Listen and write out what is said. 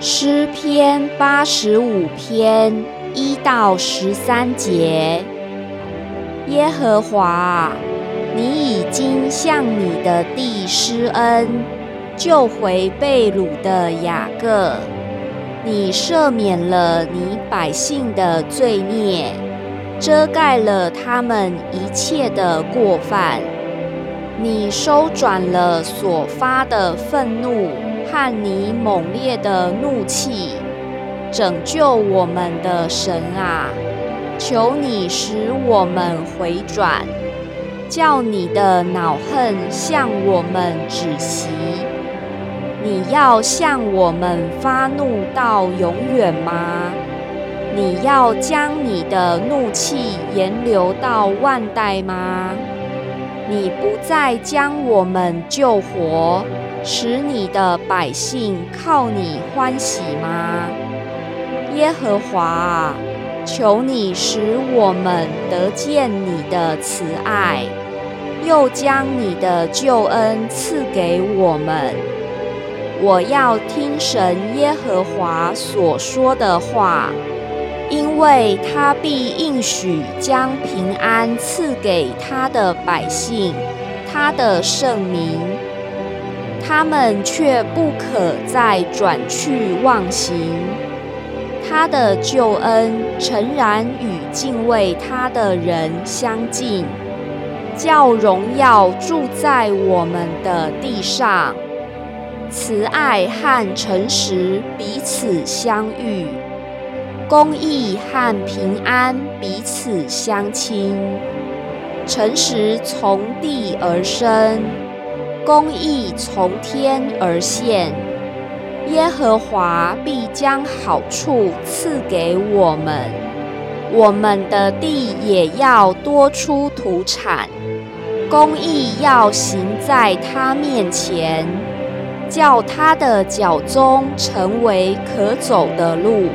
诗篇八十五篇一到十三节，耶和华，你已经向你的地施恩，救回被掳的雅各，你赦免了你百姓的罪孽，遮盖了他们一切的过犯，你收转了所发的愤怒。和你猛烈的怒气，拯救我们的神啊！求你使我们回转，叫你的恼恨向我们止息。你要向我们发怒到永远吗？你要将你的怒气延留到万代吗？你不再将我们救活？使你的百姓靠你欢喜吗？耶和华啊，求你使我们得见你的慈爱，又将你的救恩赐给我们。我要听神耶和华所说的话，因为他必应许将平安赐给他的百姓，他的圣名。他们却不可再转去忘形，他的救恩诚然与敬畏他的人相近，叫荣耀住在我们的地上，慈爱和诚实彼此相遇，公义和平安彼此相亲，诚实从地而生。公义从天而现，耶和华必将好处赐给我们，我们的地也要多出土产。公义要行在他面前，叫他的脚中成为可走的路。